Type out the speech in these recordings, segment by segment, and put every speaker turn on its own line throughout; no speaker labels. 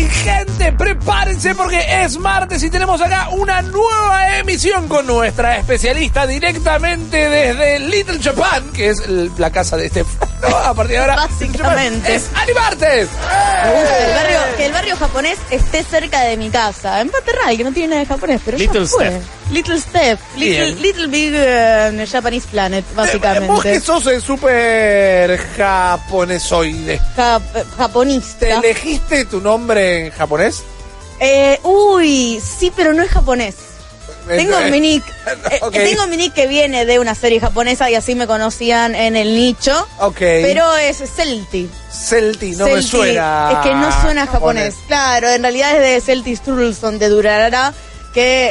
¡Hey, gente! Prepárense porque es martes y tenemos acá una nueva emisión con nuestra especialista directamente desde Little Japan, que es la casa de este. No, a partir de ahora.
Básicamente.
Es Ani Martes.
Me gusta que el, barrio, que el barrio japonés esté cerca de mi casa. En Paternal, que no tiene nada de japonés, pero
Little
ya fue.
Step.
Little Step. Little, little Big eh, Japanese Planet,
Vos que
básicamente.
sos el super japonesoide.
Ja- eh,
¿Te
japonista.
elegiste tu nombre en japonés?
Eh, uy, sí, pero no es japonés. Tengo
Eh,
mi nick. eh. Tengo mi nick que viene de una serie japonesa y así me conocían en el nicho.
Ok.
Pero es Celti.
Celti, no me suena.
Es que no suena japonés. Claro, en realidad es de Celti Strulson de Durarara, que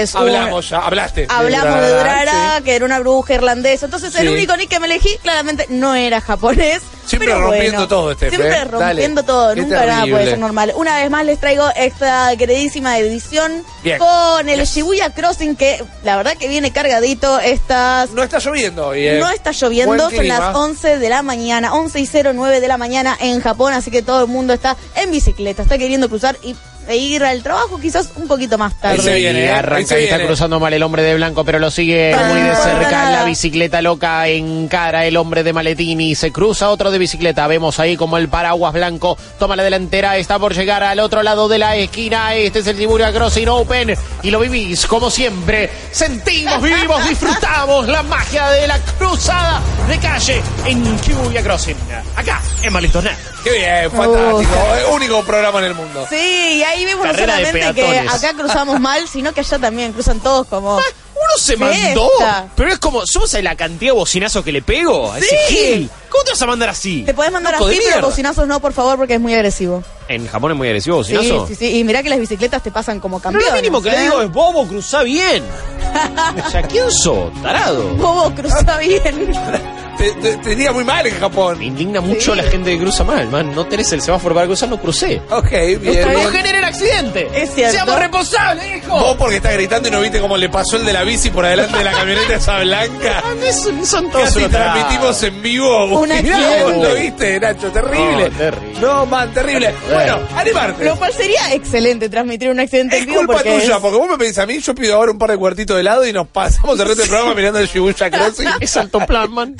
eh, un-
Hablamos ya, hablaste.
Hablamos de Durarara,
sí.
que era una bruja irlandesa. Entonces, el único nick que me elegí claramente no era japonés.
Siempre
pero
rompiendo
bueno,
todo, Steph,
Siempre
¿eh?
rompiendo
Dale.
todo.
Qué
Nunca nada puede ser normal. Una vez más les traigo esta queridísima edición
Bien.
con el Shibuya Crossing, que la verdad que viene cargadito. Estas
No está lloviendo hoy, eh.
no está lloviendo, son las 11 de la mañana, 11 y 09 de la mañana en Japón, así que todo el mundo está en bicicleta, está queriendo cruzar y e ir al trabajo quizás un poquito más
Ahí se
tarde.
viene,
y
eh, ahí
arranca
se
y está
viene.
cruzando mal el hombre de blanco, pero lo sigue
Ah,
muy de cerca la bicicleta loca encara el hombre de maletín y se cruza otro de bicicleta. Vemos ahí como el paraguas blanco toma la delantera, está por llegar al otro lado de la esquina. Este es el Shibuya Crossing Open y lo vivís como siempre. Sentimos, vivimos, disfrutamos la magia de la cruzada de calle en Shibuya Crossing. Acá, en Malistonet.
Qué bien, fantástico. Eh, Único programa en el mundo.
Sí, y ahí vemos no
Carrera de
solamente que acá cruzamos mal, sino que allá también cruzan todos como...
Uno se
Fiesta.
mandó. Pero es como, ¿somos la cantidad de bocinazos que le pego? A ese
Sí.
Gil. ¿Cómo te vas a mandar así?
Te podés mandar
Loco
así, pero
mierda.
bocinazos no, por favor, porque es muy agresivo.
En Japón es muy agresivo
Sí,
bocinazo.
sí, sí. Y mirá que las bicicletas te pasan como
Pero
campeones.
lo mínimo que le
¿eh?
digo es bobo, cruzá bien. o sea, ¿quién sos? Tarado.
Bobo, cruza bien.
Te, te- te diría muy mal en Japón.
Me indigna mucho
Sí.
la gente que cruza mal, man. No tenés el semáforo para cruzar, no crucé.
Ok, bien.
No
bien.
genere el accidente.
Es cierto.
Seamos responsables, hijo.
Vos porque estás gritando y no viste cómo le pasó el de la bici por adelante de la camioneta esa blanca.
Ah, no es- no son todos
Casi transmitimos en vivo.
Un
Mirá,
accidente.
vos lo viste, Nacho, terrible.
No, terrible.
No, man, terrible. Bueno, animarte.
Lo cual sería excelente transmitir un accidente
Es
en vivo
culpa
porque
tuya,
es-
porque vos me pedís a mí, yo pido ahora un par de cuartitos de helado y nos pasamos el resto del programa mirando el Shibuya Crossing.
Es alto plan, man.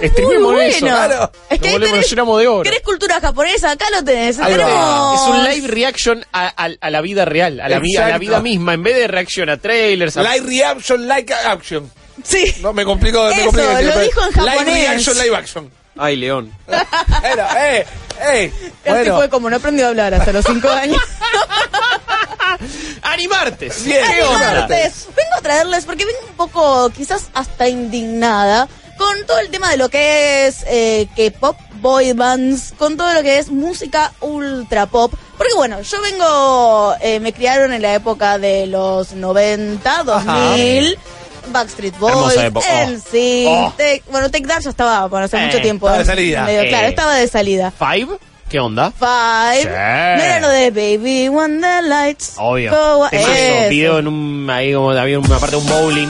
Es
Streamemos
muy
eso.
bueno.
claro.
Es que
Nos llenamos de oro.
¿Querés cultura japonesa? Acá lo tenés. Tenemos...
Es un live reaction a, a- a la vida real, a la vida, a la vida misma, en vez de reacción a trailers. A...
Live reaction, like action.
Sí.
No, me complico. me
Eso,
complico
lo
pero
dijo en japonés.
Live reaction, live action.
Ay, León.
Bueno, eh, eh.
Este
Bueno,
fue como no aprendió a hablar hasta los cinco años.
Animartes.
Bien,
¿Qué onda?
Martes. Vengo a traerles, porque vengo un poco, quizás hasta indignada, con todo el tema de lo que es eh, K-pop, boy bands, con todo lo que es música ultra pop. Porque bueno, yo vengo, eh, me criaron en la época de los 90, 2000. Backstreet Boys.
Oh.
NSYNC,
Oh.
Take- bueno, Take That ya estaba por hace
Eh,
mucho tiempo.
estaba de salida.
Medio-
Eh.
Claro, estaba de salida.
Five, ¿qué onda?
Five.
Sí.
No era lo de Baby When the Lights.
Obvio.
Go- Eso.
video en un, ahí como había una parte de un bowling.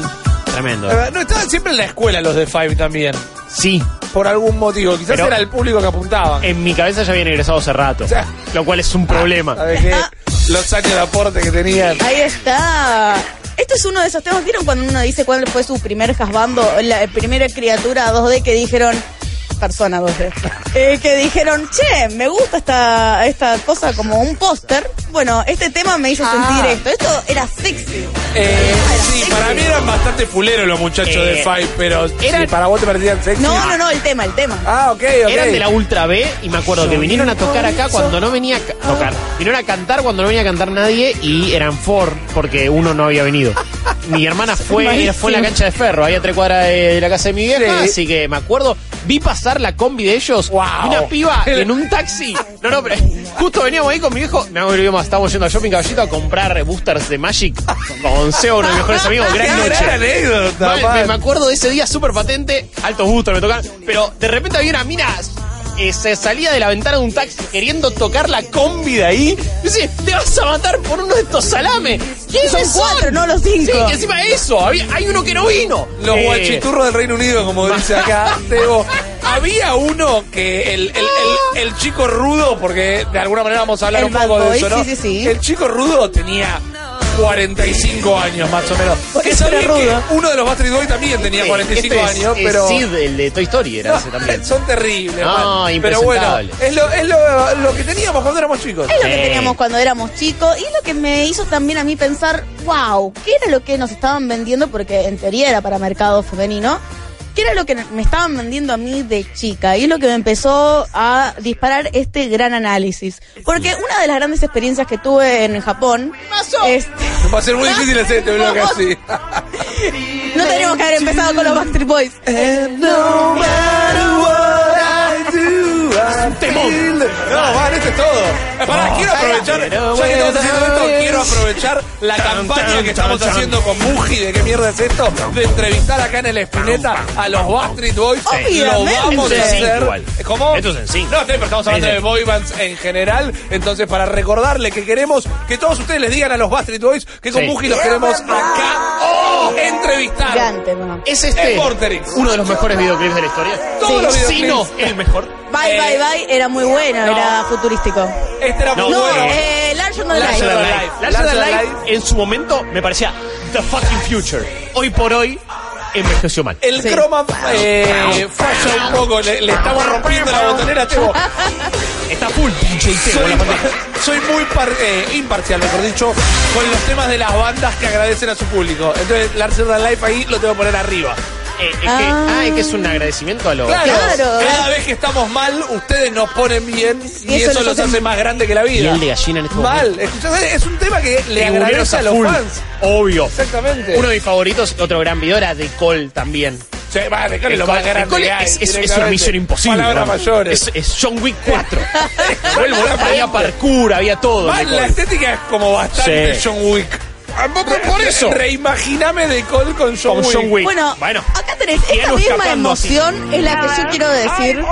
Tremendo.
no estaban siempre en la escuela los de Five también.
Sí,
Por algún motivo. Quizás
Pero-
era el público que apuntaban.
en mi cabeza ya habían egresado hace rato.
O sea-
Lo cual es un problema.
¿Sabes qué? Los años de aporte que tenían.
Ahí está. Esto es uno de esos temas. ¿Vieron cuando uno dice cuál fue su primer hasbando? La primera criatura 2D que dijeron. Persona 2D. eh, que dijeron, che, me gusta esta, esta cosa como un póster. Bueno, este tema me hizo
Ah.
sentir esto. Esto era sexy.
Eh,
Era
sí,
sexy.
para mí eran bastante fuleros los muchachos
Eh,
de Five, pero
eran-
sí, para vos te parecían sexy.
No, no, no, el tema, el tema.
Ah, ok, ok.
Eran de la Ultra B y me acuerdo que vinieron a tocar acá cuando no venía a ca- tocar. Vinieron a cantar cuando no venía a cantar nadie y eran four porque uno no había venido. mi hermana fue, fue en la cancha de ferro, ahí a tres cuadras de, de la casa de mi vieja,
Sí.
así que me acuerdo, vi pasar la combi de ellos,
Wow.
y una piba en un taxi. No, no, pero justo veníamos ahí con mi viejo, me acuerdo estábamos yendo a Shopping Caballito a comprar boosters de Magic con Seo, uno de mis mejores amigos,
Qué
gran
gran
noche.
anécdota,
Mal,
man.
me, me acuerdo de ese día súper patente, altos gustos me tocaban, pero de repente había una mina eh, se salía de la ventana de un taxi queriendo tocar la combi de ahí. Dice, te vas a matar por uno de estos salames. ¿Quiénes
Son cuatro, no los cinco.
Sí, y encima de eso, había- hay uno que no vino.
Los
Eh,
guachiturros del Reino Unido, como dice acá Teo. Había uno que el, el, el- el chico rudo, porque de alguna manera vamos a hablar un poco de eso, ¿no?
sí, sí, sí.
El chico rudo tenía 45 años más o menos.
Por
Que
eso era rudo.
uno de los Bastard Boys también tenía
este-
45
este es-
años,
es
pero...
Sid, el de Toy Story, era ese también.
Son terribles,
No,
man. Pero bueno, es, lo, es lo, lo que teníamos cuando éramos chicos.
Es lo que teníamos cuando éramos chicos y lo que me hizo también a mí pensar, wow, ¿qué era lo que nos estaban vendiendo? Porque en teoría era para mercado femenino. ¿Qué era lo que me estaban vendiendo a mí de chica? Y es lo que me empezó a disparar este gran análisis. Porque una de las grandes experiencias que tuve en Japón... Este,
Va a ser muy difícil hacer este bloque así.
no tenemos que haber empezado con los Backstreet Boys.
No matter what feel- No, man, este es todo. Eh, Pará, quiero aprovechar, ya que estamos haciendo esto, quiero aprovechar la campaña que estamos haciendo con Muji, de qué mierda es esto, de entrevistar acá en el Espineta a los Backstreet Boys. Lo vamos a
Esto
hacer. ¿Cómo?
Esto es en sync.
No, pero estamos hablando
Sí, sí.
de boy bands en general. Entonces, para recordarle que queremos que todos ustedes les digan a los Backstreet Boys que con
Sí.
Muji los queremos acá oh, entrevistar.
Gigante.
¿Es este
Es
uno de los mejores videoclips de la historia?
Todos los
Si no, el mejor.
Bye,
Eh,
bye, bye. Era muy bueno,
no.
era futurístico.
Este era muy
No,
No,
bueno.
eh, Larger Than
Larger
Life.
Than
Life.
Life.
Larger Than
Larger
Life,
Than
en su momento me parecía The Fucking Future. Hoy por hoy envejeció mal.
El
Sí.
croma eh, falla un poco, le, le estamos rompiendo la botonera Tebo.
Está full con
Soy, soy muy par- eh, imparcial, mejor dicho, con los temas de las bandas que agradecen a su público. Entonces, Larger Than Life ahí lo tengo que poner arriba.
Eh, es que,
Ah.
ah, es que es un agradecimiento a los.
Claro,
Claro.
cada vez que estamos mal, ustedes nos ponen bien y,
Y eso
los
hace-
más grande que la vida.
Piel de gallina en este
Mal,
momento.
escuchás, es un tema que le
Tribuneros
agradece a los
full.
fans.
Obvio.
Exactamente.
Uno de mis favoritos, otro gran video era de Cole también.
Sí, va, de Cole
El
lo más
Cole-
grande
el Cole
que hay,
es, es- es una misión imposible.
Palabras
¿no?
mayores.
Es, es John Wick 4. Vuelvo, había parkour, había todo.
La estética es como bastante
Sí.
John Wick.
Por- eso.
Reimaginame de Cole con John
Con
Wick.
John Wick.
Bueno,
Bueno.
acá tenés esta misma
así.
emoción es la que yo quiero decir,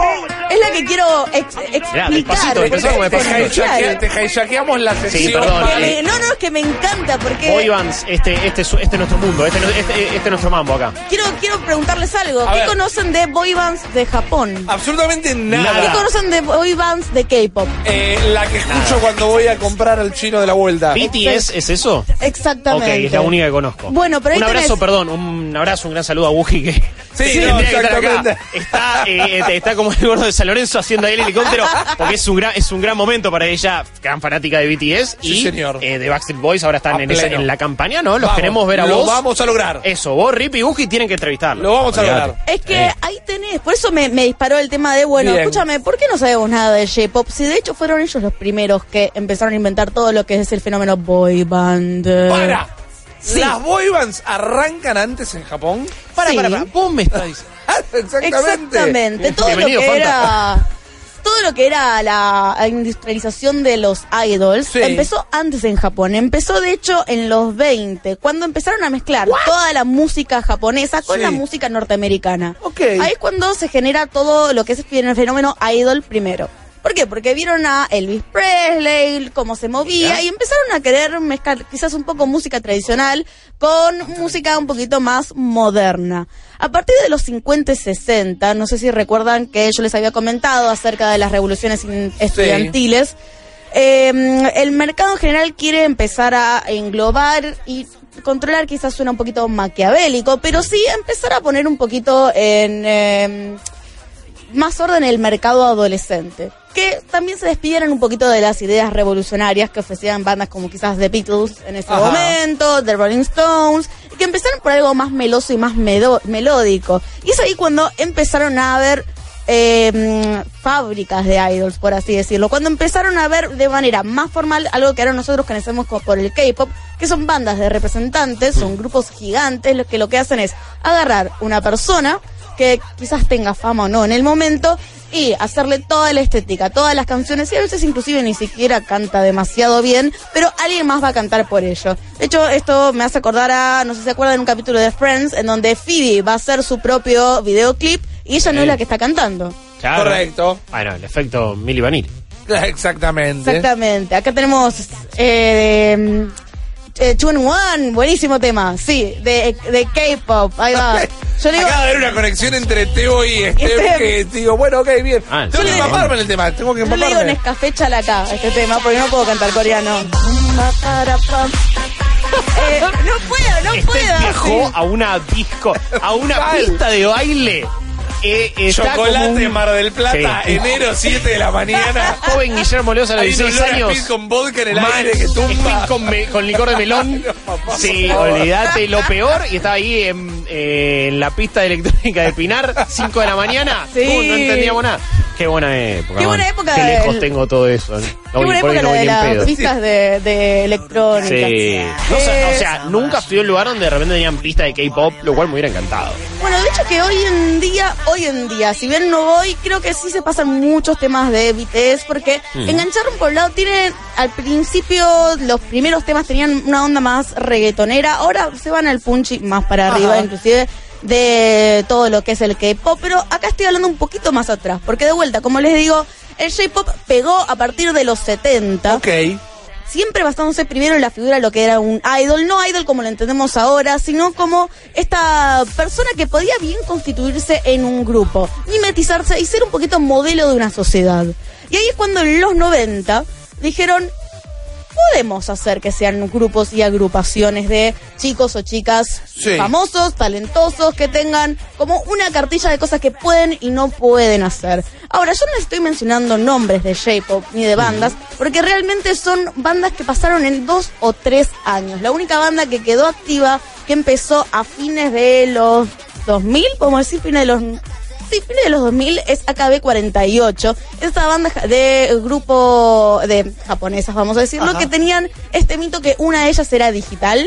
es la que quiero ex- explicar.
despacito,
Te,
despacito.
hijackeamos la
perdón.
Que me- no, no, es que me encanta porque
Boy bands, este, este, es, este es nuestro mundo, este, este, este es nuestro mambo acá.
quiero, quiero preguntarles algo.
A
¿Qué
ver.
conocen de boy bands de Japón?
Absolutamente nada.
¿Qué conocen de boy bands de K-pop?
Eh, la que escucho cuando voy a comprar al chino de la vuelta.
¿BTS es eso? Ok,
Exactamente.
es la única que conozco.
Bueno, pero ahí
Un abrazo,
tenés-
perdón, un abrazo, un gran saludo a Wuji que
Sí, no,
tendría que estar acá.
exactamente.
Está, eh, este, está como el gordo de San Lorenzo haciendo ahí el helicóptero, porque es un gran, es un gran momento para ella, gran fanática de BTS
Sí,
y
señor.
eh, de Backstreet Boys, ahora están
A
en, esa-
pleno.
en la campaña, ¿no? Los
Vamos,
queremos ver a
lo
vos.
vamos a lograr.
Eso, vos, Rip y Wuji tienen que entrevistarlo.
Lo vamos a
Olvídate.
lograr.
Es que
Eh.
ahí tenés, por eso me, me disparó el tema de, bueno,
Bien.
escúchame, ¿por qué no sabemos nada de J-Pop? Si de hecho fueron ellos los primeros que empezaron a inventar todo lo que es el fenómeno boy band.
Para.
Sí.
Las boy bands arrancan antes en Japón.
Para,
Sí.
para, para, vos me estás diciendo.
Exactamente.
Exactamente. Todo lo que
Fanta.
era. Todo lo que era la industrialización de los idols
Sí.
empezó antes en Japón. Empezó, de hecho, en los 20, cuando empezaron a mezclar toda la música japonesa con
Sí.
la música norteamericana. Ahí es cuando se genera todo lo que es el fenómeno idol primero. ¿Por qué? Porque vieron a Elvis Presley, cómo se movía, y empezaron a querer mezclar quizás un poco música tradicional con música un poquito más moderna. A partir de los 50 y 60, no sé si recuerdan que yo les había comentado acerca de las revoluciones estudiantiles, eh, el mercado en general quiere empezar a englobar y controlar, quizás suena un poquito maquiavélico, pero sí empezar a poner un poquito en... eh, más orden en el mercado adolescente. Que también se despidieran un poquito de las ideas revolucionarias que ofrecían bandas como quizás The Beatles en ese
Ajá.
momento, The Rolling Stones, y que empezaron por algo más meloso y más melódico. Y es ahí cuando empezaron a haber eh, mm, fábricas de idols, por así decirlo. Cuando empezaron a ver de manera más formal algo que ahora nosotros conocemos como por el K-pop, que son bandas de representantes, son grupos gigantes, lo que lo que hacen es agarrar una persona que quizás tenga fama o no en el momento y hacerle toda la estética, todas las canciones, y a veces inclusive ni siquiera canta demasiado bien, pero alguien más va a cantar por ello. De hecho, esto me hace acordar a, no sé si se acuerdan, un capítulo de Friends, en donde Phoebe va a hacer su propio videoclip y ella no es la que está cantando.
Claro.
Correcto.
Bueno, el efecto Milli Vanilli.
Exactamente.
Exactamente. Acá tenemos eh, eh, Two in One, buenísimo tema, sí, de, de K-pop, ahí va. Yo digo,
Acaba de haber una conexión entre Teo y Steph
Steph.
que digo, bueno, ok, bien.
Ah,
tengo que
sí.
empaparme en el tema, tengo que
yo le digo
empaparme.
Nescafé Chalacá a este tema porque no puedo cantar coreano. Eh, no puedo, no
Este
puedo.
viajó
sí.
a una disco, a una pista de baile. Eh, está
Chocolate
como un
Mar del Plata,
Sí.
enero 7 de la mañana.
joven Guillermo Leosa a los
Hay un
16
olor a
años.
con vodka en el aire que tumba.
Speed con, me- con licor de melón.
No, papá,
sí,
por favor.
olvídate. Lo peor, y estaba ahí en, eh, en la pista de electrónica de Pinar, 5 de la mañana.
Sí.
Uh, no entendíamos nada. Qué buena época.
Qué
man.
buena época
Qué lejos tengo todo eso. ¿eh?
Qué
Hoy
buena
por
época
no
la
voy
de
ni en
las
pedo.
pistas de, de electrónica.
Sí. No, sé, o sea, nunca fui a un lugar donde de repente tenían pistas de K-pop, lo cual me hubiera encantado.
Bueno, de hecho que hoy en día, hoy en día, si bien no voy, creo que sí se pasan muchos temas de BTS porque
Mm.
engancharon por un lado, tienen al principio los primeros temas tenían una onda más reggaetonera, ahora se van al punchy más para
Ajá.
arriba, inclusive de todo lo que es el K-pop, pero acá estoy hablando un poquito más atrás, porque de vuelta, como les digo, el J-pop pegó a partir de los 70
Ok.
Siempre basándose primero en la figura de lo que era un idol, no idol como lo entendemos ahora, sino como esta persona que podía bien constituirse en un grupo, mimetizarse y ser un poquito modelo de una sociedad. Y ahí es cuando en los 90 dijeron, podemos hacer que sean grupos y agrupaciones de chicos o chicas
Sí.
famosos, talentosos, que tengan como una cartilla de cosas que pueden y no pueden hacer. Ahora, yo no les estoy mencionando nombres de J-pop ni de bandas, porque realmente son bandas que pasaron en dos o tres años. La única banda que quedó activa, que empezó a fines de los 2000, podemos decir, fines de los Sí, fines de los 2000 es AKB48. Esta banda de grupo de japonesas, vamos a decirlo,
Ajá.
que tenían este mito que una de ellas era digital.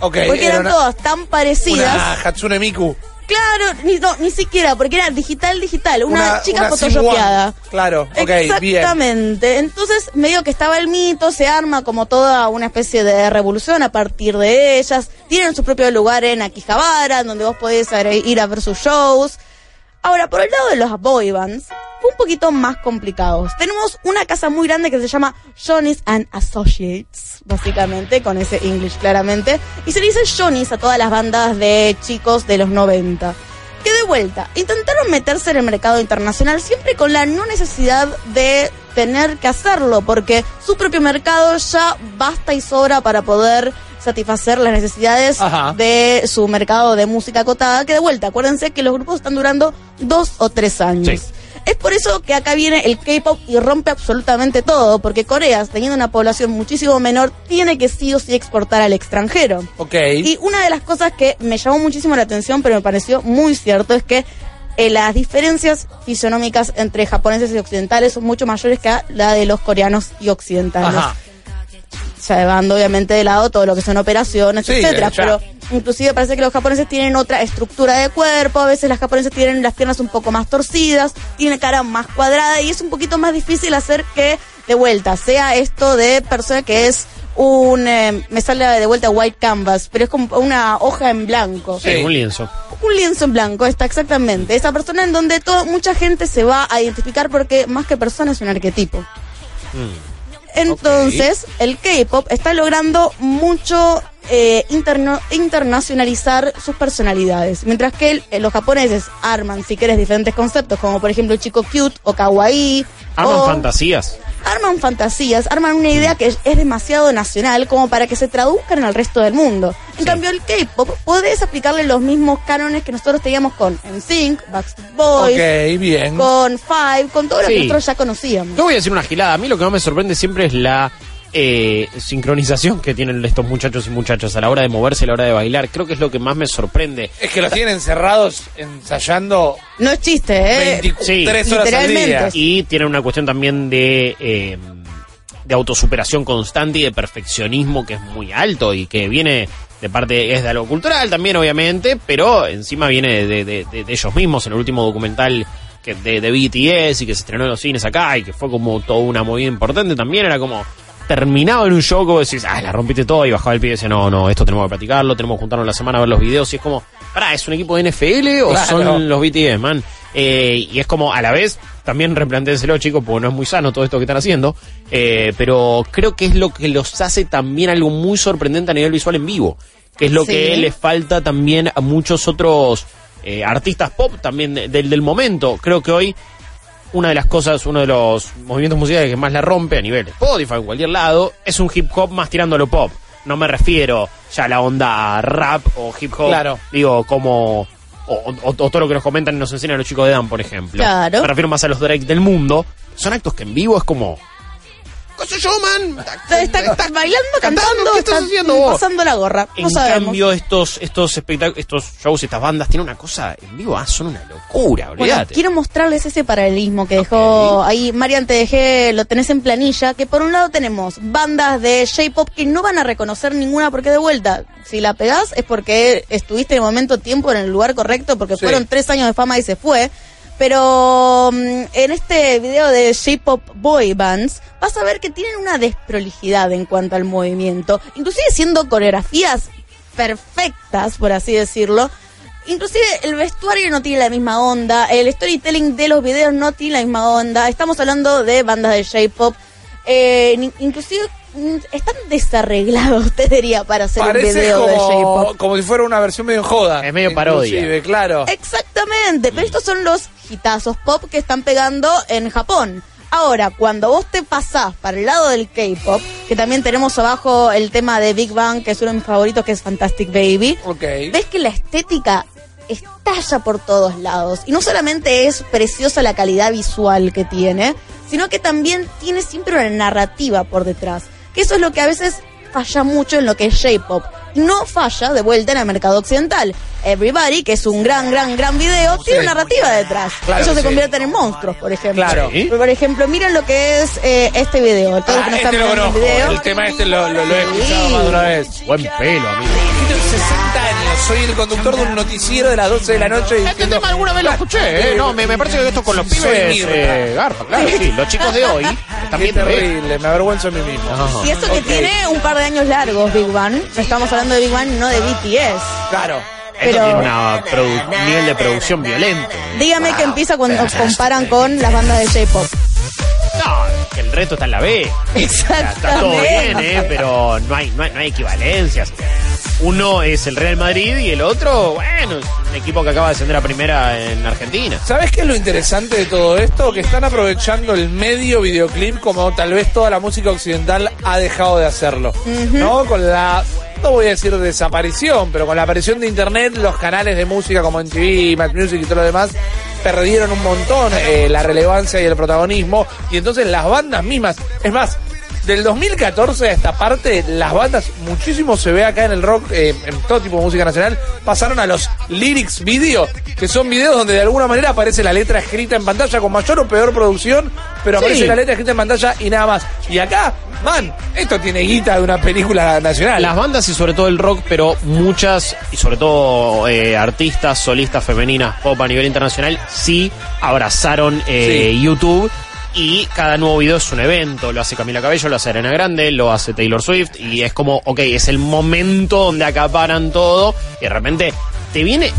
Ok.
Porque
era
eran
una-
todas tan parecidas.
Una Hatsune Miku.
Claro, ni, no, ni siquiera, porque era digital, digital. Una, chica
una
photoshopeada.
Claro, ok, bien.
Exactamente. Entonces, medio que estaba el mito, se arma como toda una especie de revolución a partir de ellas. Tienen su propio lugar en Akihabara, donde vos podés ir ir a ver sus shows. Ahora, por el lado de los boy bands, fue un poquito más complicados. Tenemos una casa muy grande que se llama Johnny's and Associates, básicamente, con ese English claramente. Y se le dice Johnny's a todas las bandas de chicos de los 90. Que de vuelta, intentaron meterse en el mercado internacional siempre con la no necesidad de tener que hacerlo, porque su propio mercado ya basta y sobra para poder satisfacer las necesidades
Ajá.
de su mercado de música acotada, que de vuelta, acuérdense que los grupos están durando dos o tres años.
Sí.
Es por eso que acá viene el K-pop y rompe absolutamente todo, porque Corea, teniendo una población muchísimo menor, tiene que sí o sí exportar al extranjero.
Ok.
Y una de las cosas que me llamó muchísimo la atención, pero me pareció muy cierto, es que eh, las diferencias fisionómicas entre japoneses y occidentales son mucho mayores que la de los coreanos y occidentales.
Ajá.
Llevando obviamente de lado todo lo que son operaciones,
Sí,
etcétera. Pero inclusive parece que los japoneses tienen otra estructura de cuerpo, a veces las japonesas tienen las piernas un poco más torcidas, tienen cara más cuadrada y es un poquito más difícil hacer que de vuelta sea esto de persona que es un eh, me sale de vuelta white canvas, pero es como una hoja en blanco.
Sí.
un lienzo.
Un lienzo en blanco, está exactamente. Esa persona en donde todo, mucha gente se va a identificar porque más que persona es un arquetipo. Entonces, el K-pop está logrando mucho eh, interno- internacionalizar sus personalidades. Mientras que el- eh, los japoneses arman, si quieres, diferentes conceptos, como por ejemplo el chico cute o kawaii.
Aman
o
fantasías.
Arman fantasías, arman una idea que es, demasiado nacional como para que se traduzcan en el resto del mundo. En cambio, el K-pop podés aplicarle los mismos cánones que nosotros teníamos con NSYNC, Backstreet Boys,
Ok, bien.
con Five, con todo lo que nosotros ya conocíamos.
Yo voy a decir una gilada. A mí lo que más me sorprende siempre es la eh, sincronización que tienen estos muchachos y muchachas a la hora de moverse, a la hora de bailar. Creo que es lo que más me sorprende.
Es que los tienen encerrados ensayando
No es chiste, ¿eh?
23
Sí.
horas al
Literalmente.
día.
Y tienen una cuestión también de, eh, de autosuperación constante y de perfeccionismo que es muy alto y que viene de parte, es de algo cultural también, obviamente, pero encima viene de, de- de- de ellos mismos. En el último documental que de, de BTS y que se estrenó en los cines acá y que fue como toda una movida importante también, era como terminaba en un show vos decís, ah, la rompiste todo y bajaba el pie y decía, no, no, esto tenemos que practicarlo, tenemos que juntarnos la semana a ver los videos y es como, pará, ¿es un equipo de NFL o
Claro.
son los BTS, man? Eh, y es como, a la vez, también replantéenselo, chicos, porque no es muy sano todo esto que están haciendo, eh, pero creo que es lo que los hace también algo muy sorprendente a nivel visual en vivo, que es lo
Sí.
que le falta también a muchos otros eh, artistas pop también de- del, del momento. Creo que hoy una de las cosas, uno de los movimientos musicales que más la rompe a nivel Spotify, en cualquier lado, es un hip hop más tirando a lo pop. No me refiero ya a la onda rap o hip hop.
Claro.
Digo, como. O, o- o todo lo que nos comentan y nos enseñan los chicos de Dan, por ejemplo.
Claro.
Me refiero más a los Drake del mundo. Son actos que en vivo es como. ¿Qué sé yo, man?
Está, está bailando, cantando,
¿qué estás
está
haciendo vos?
pasando la gorra. No
En
sabemos.
cambio, estos, estos espectáculos, estos shows, estas bandas tienen una cosa en vivo, ah, son una locura,
Bueno, quiero mostrarles ese paralelismo que dejó ahí Marian, te dejé, lo tenés en planilla, que por un lado tenemos bandas de J-pop que no van a reconocer ninguna porque de vuelta, si la pegás es porque estuviste en el momento tiempo en el lugar correcto, porque
Sí.
fueron tres años de fama y se fue. Pero mm, en este video de J-pop boy bands vas a ver que tienen una desprolijidad en cuanto al movimiento, inclusive siendo coreografías perfectas, por así decirlo. Inclusive el vestuario no tiene la misma onda, el storytelling de los videos no tiene la misma onda. Estamos hablando de bandas de J-pop, eh, inclusive mm, están desarreglados, te diría, para hacer un
Parece
video de
como,
J-pop.
como si fuera una versión medio en joda.
Es medio parodia.
Claro.
Exactamente, pero estos son los hitazos pop que están pegando en Japón. Ahora, cuando vos te pasás para el lado del K-pop, que también tenemos abajo el tema de Big Bang, que es uno de mis favoritos, que es Fantastic Baby,
Ok.
ves que la estética estalla por todos lados. Y no solamente es preciosa la calidad visual que tiene, sino que también tiene siempre una narrativa por detrás. Que eso es lo que a veces falla mucho en lo que es J-pop. No falla de vuelta en el mercado occidental. Everybody, que es un gran, gran, gran video, tiene una narrativa detrás.
Claro
Ellos se
sí.
convierten en monstruos, por ejemplo.
Claro.
Sí.
Por ejemplo, miren lo que es eh, este video. Todos los
Ah,
que
este lo
el video.
El tema este lo, lo- lo he escuchado
Sí.
más de una vez.
Buen pelo, amigo.
Tengo 60 años, soy el conductor de un noticiero de las 12 de la noche
Este tema alguna vez lo escuché, ¿eh? No, me, me parece que esto con los
Soy
pibes eh, garpa, claro, sí. Los chicos de hoy están bien ¿eh?
terrible, me avergüenzo de mí mismo.
Ajá.
Y eso que tiene un par de años largos, Big Bang. No estamos hablando de Big Bang, no de BTS.
Claro.
Esto
Pero-
tiene un nivel de producción violento.
Dígame que empieza cuando comparan con las bandas de J-pop.
No, que el reto está en la B. Sea, está todo bien,
Exactamente.
¿eh? Pero no hay, no hay, no hay equivalencias. Uno es el Real Madrid y el otro, bueno, es un equipo que acaba de ascender a primera en Argentina.
¿Sabes qué es lo interesante de todo esto? Que están aprovechando el medio videoclip como tal vez toda la música occidental ha dejado de hacerlo. ¿No? Con la, no voy a decir desaparición, pero con la aparición de internet, los canales de música como MTV, Match Music y todo lo demás perdieron un montón eh, la relevancia y el protagonismo. Y entonces las bandas mismas, es más, del 2014 a esta parte, las bandas, muchísimo se ve acá en el rock, eh, en todo tipo de música nacional, pasaron a los lyrics video, que son videos donde de alguna manera aparece la letra escrita en pantalla con mayor o peor producción, pero
Sí.
aparece la letra escrita en pantalla y nada más. Y acá, man, esto tiene guita de una película nacional.
Las bandas y sobre todo el rock, pero muchas, y sobre todo eh, artistas, solistas femeninas pop a nivel internacional, sí abrazaron eh,
Sí.
YouTube. Y cada nuevo video es un evento, lo hace Camila Cabello, lo hace Arena Grande, lo hace Taylor Swift, y es como, ok, es el momento donde acaparan todo, y de repente te viene,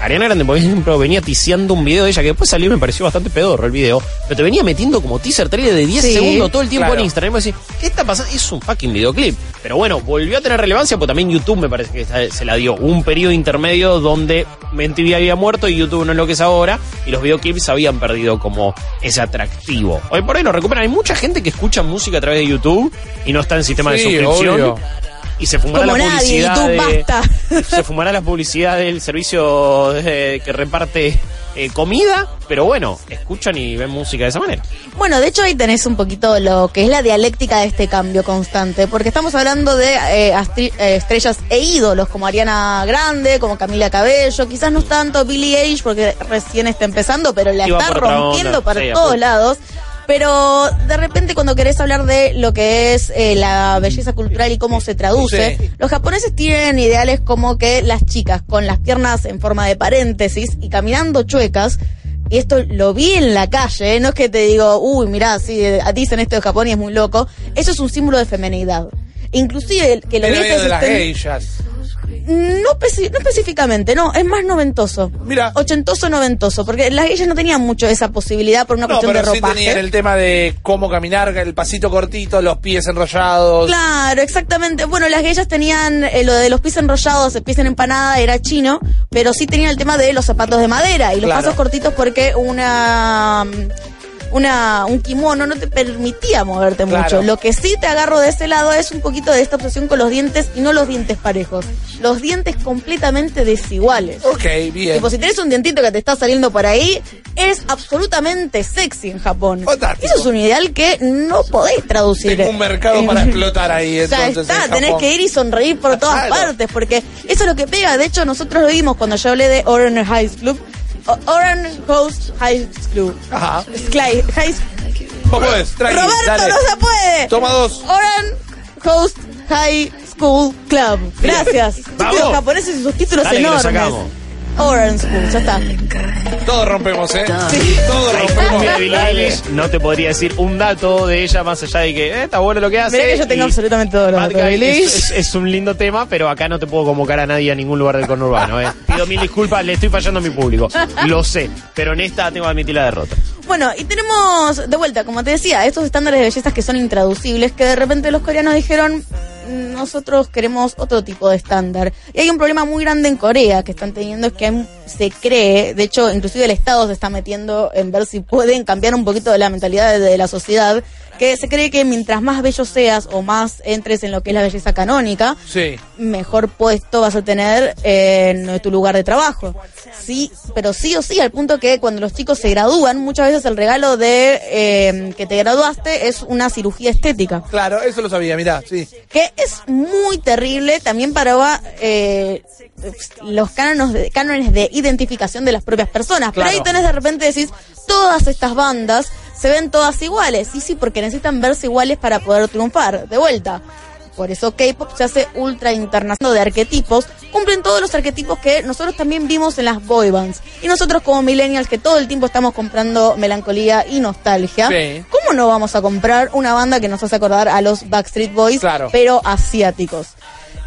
Ariana Grande, por ejemplo, venía ticiando un video de ella, que después salió y me pareció bastante pedorro el video, pero te venía metiendo como teaser trailer de 10
Sí,
segundos todo el tiempo
claro.
en Instagram, y vos decís, ¿qué está pasando? Es un fucking videoclip. Pero bueno, volvió a tener relevancia, porque también YouTube me parece que se la dio. Un periodo intermedio donde MTV había muerto y YouTube no es lo que es ahora, y los videoclips habían perdido como ese atractivo. Hoy por hoy lo recuperan. Hay mucha gente que escucha música a través de YouTube y no está en sistema de suscripción.
obvio.
Y se fumará
Como
la
nadie,
publicidad. de- se fumará la publicidad del servicio eh, que reparte eh, comida, pero bueno, escuchan y ven música de esa manera.
Bueno, de hecho ahí tenés un poquito lo que es la dialéctica de este cambio constante, porque estamos hablando de eh, eh, estrellas e ídolos como Ariana Grande, como Camila Cabello, quizás no tanto Billie Eilish porque recién está empezando, pero la
Iba
está rompiendo para
sí,
todos lados. Pero de repente cuando querés hablar de lo que es eh, la belleza cultural y cómo se traduce,
Sí.
los japoneses tienen ideales como que las chicas con las piernas en forma de paréntesis y caminando chuecas, y esto lo vi en la calle, ¿eh? no es que te digo, uy, mirá, sí, eh, dicen esto de Japón y es muy loco, eso es un símbolo de femenidad. Inclusive que lo
Viene de
no, no específicamente, no, es más noventoso.
Mira.
Ochentoso, noventoso, porque las ellas no tenían mucho esa posibilidad por una
No,
cuestión de
pero sí
ropaje.
tenían el tema de cómo caminar, el pasito cortito, los pies enrollados.
Claro, exactamente. Bueno, las ellas tenían eh, lo de los pies enrollados, el pies en empanada, era chino, pero sí tenían el tema de los zapatos de madera y los
Claro.
pasos cortitos porque una una un kimono no te permitía moverte
Claro.
mucho. Lo que sí te agarro de ese lado es un poquito de esta obsesión con los dientes y no los dientes parejos, los dientes completamente desiguales.
Ok, bien.
Tipo, si tenés un dientito que te está saliendo por ahí, es absolutamente sexy en Japón.
Fantástico.
Eso es un ideal que no podés traducir.
Tengo un mercado para explotar ahí,
ya
entonces.
está,
en
tenés que ir y sonreír por todas
Claro.
partes, porque eso es lo que pega. De hecho, nosotros lo vimos cuando yo hablé de Orange High Club. Orange Coast High School.
Ajá.
Sky- High-
Vos podés, tranqui,
Roberto
dale.
no se puede.
Toma dos.
Orange Coast High School Club. Gracias. Títulos japoneses y sus títulos
Dale
enormes. Orange School, ya está.
Todos rompemos, ¿eh?
Sí.
Todos rompemos.
Billie. Eilish, no te podría decir un dato de ella más allá de que eh, está bueno lo que hace.
Mirá que yo tengo
y
absolutamente todo lo
Bad Guy es,
Eilish.
es- es un lindo tema, pero acá no te puedo convocar a nadie a ningún lugar del conurbano. Eh. Pido mil disculpas, le estoy fallando a mi público. Lo sé, pero en esta tengo que admitir la derrota.
Bueno, y tenemos de vuelta, como te decía, estos estándares de belleza que son intraducibles, que de repente los coreanos dijeron, "Mm, nosotros queremos otro tipo de estándar. Y hay un problema muy grande en Corea que están teniendo, es que hay- se cree, de hecho, inclusive el Estado se está metiendo en ver si pueden cambiar un poquito de la mentalidad de, la sociedad, que se cree que mientras más bello seas o más entres en lo que es la belleza canónica,
Sí.
mejor puesto vas a tener en tu lugar de trabajo. Sí, pero sí o sí, al punto que cuando los chicos se gradúan, muchas veces el regalo de eh, que te graduaste es una cirugía estética,
Claro, eso lo sabía, mirá, sí.
que es muy terrible también para eh, los cánones de, cánones de identificación de las propias personas.
Claro.
Pero ahí tenés de repente decís, todas estas bandas se ven todas iguales. Sí, sí, porque necesitan verse iguales para poder triunfar. De vuelta. Por eso K-pop se hace ultra internacional de arquetipos, cumplen todos los arquetipos que nosotros también vimos en las boy bands. Y nosotros como millennials que todo el tiempo estamos comprando melancolía y nostalgia,
Sí.
¿cómo no vamos a comprar una banda que nos hace acordar a los Backstreet Boys,
Claro.
pero asiáticos?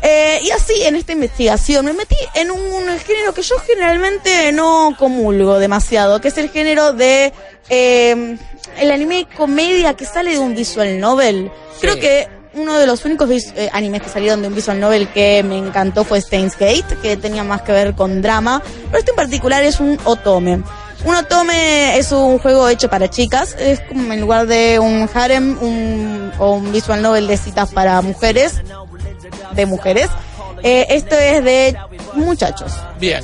Eh, y así en esta investigación me metí en un género que yo generalmente no comulgo demasiado, que es el género de eh, el anime comedia que sale de un visual novel. Creo que uno de los únicos eh, animes que salieron de un visual novel que me encantó fue Steins Gate, que tenía más que ver con drama, pero este en particular es un otome. Un otome es un juego hecho para chicas, es como en lugar de un harem un, o un visual novel de citas para mujeres, de mujeres. Eh, esto es de muchachos.
Bien.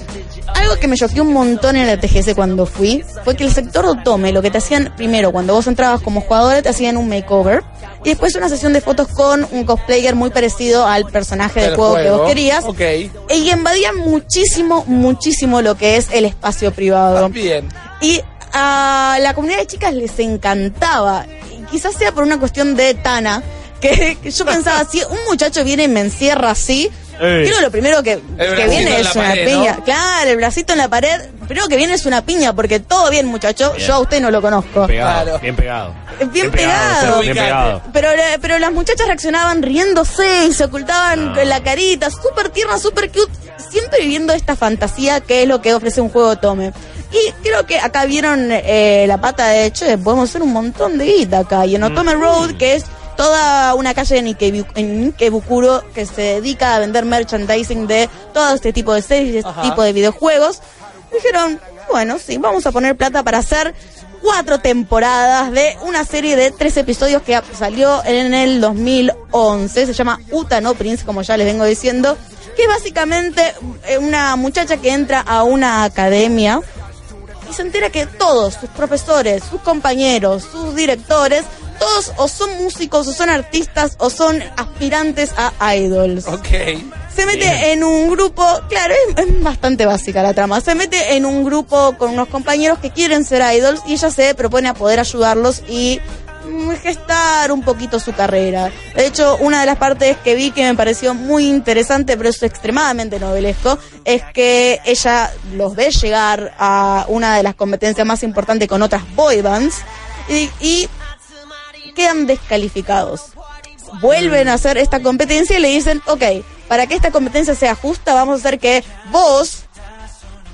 Algo que me choqueó un montón en la TGS cuando fui fue que el sector Otome, lo que te hacían primero, cuando vos entrabas como jugador, te hacían un makeover y después una sesión de fotos con un cosplayer muy parecido al personaje del juego, que vos querías.
Ok.
Y invadían muchísimo, muchísimo lo que es el espacio privado.
Bien.
Y a la comunidad de chicas les encantaba. Y quizás sea por una cuestión de Tana, que, que yo pensaba, si un muchacho viene y me encierra así, creo lo primero que, que viene
en
es una
pared,
piña.
¿no?
Claro, el bracito en la pared, primero que viene es una piña, porque todo bien, muchacho,
Bien.
yo a usted no lo conozco.
Pegado,
Claro.
bien pegado.
Bien pegado.
Bien pegado.
Pero, pero las muchachas reaccionaban riéndose y se ocultaban la carita, súper tierna, súper cute, siempre viviendo esta fantasía que es lo que ofrece un juego Tome. Y creo que acá vieron eh, la pata de, che, podemos hacer un montón de guita acá. Y en Otome Road, que es toda una calle en, Ikebu- en Ikebukuro que se dedica a vender merchandising de todo este tipo de series, este
Ajá.
tipo de videojuegos, dijeron, bueno, sí, vamos a poner plata para hacer cuatro temporadas de una serie de tres episodios que salió en el 2011. Se llama Utano Prince, como ya les vengo diciendo, que es básicamente eh, una muchacha que entra a una academia y se entera que todos, sus profesores, sus compañeros, sus directores, todos o son músicos, o son artistas, o son aspirantes a idols.
Ok.
Se mete en un grupo, claro, es, es bastante básica la trama. Se mete en un grupo con unos compañeros que quieren ser idols y ella se propone a poder ayudarlos y mm, gestar un poquito su carrera. De hecho, una de las partes que vi que me pareció muy interesante, pero es extremadamente novelesco, es que ella los ve llegar a una de las competencias más importantes con otras boy bands y, y quedan descalificados. Vuelven a hacer esta competencia y le dicen, ok, para que esta competencia sea justa, vamos a hacer que vos,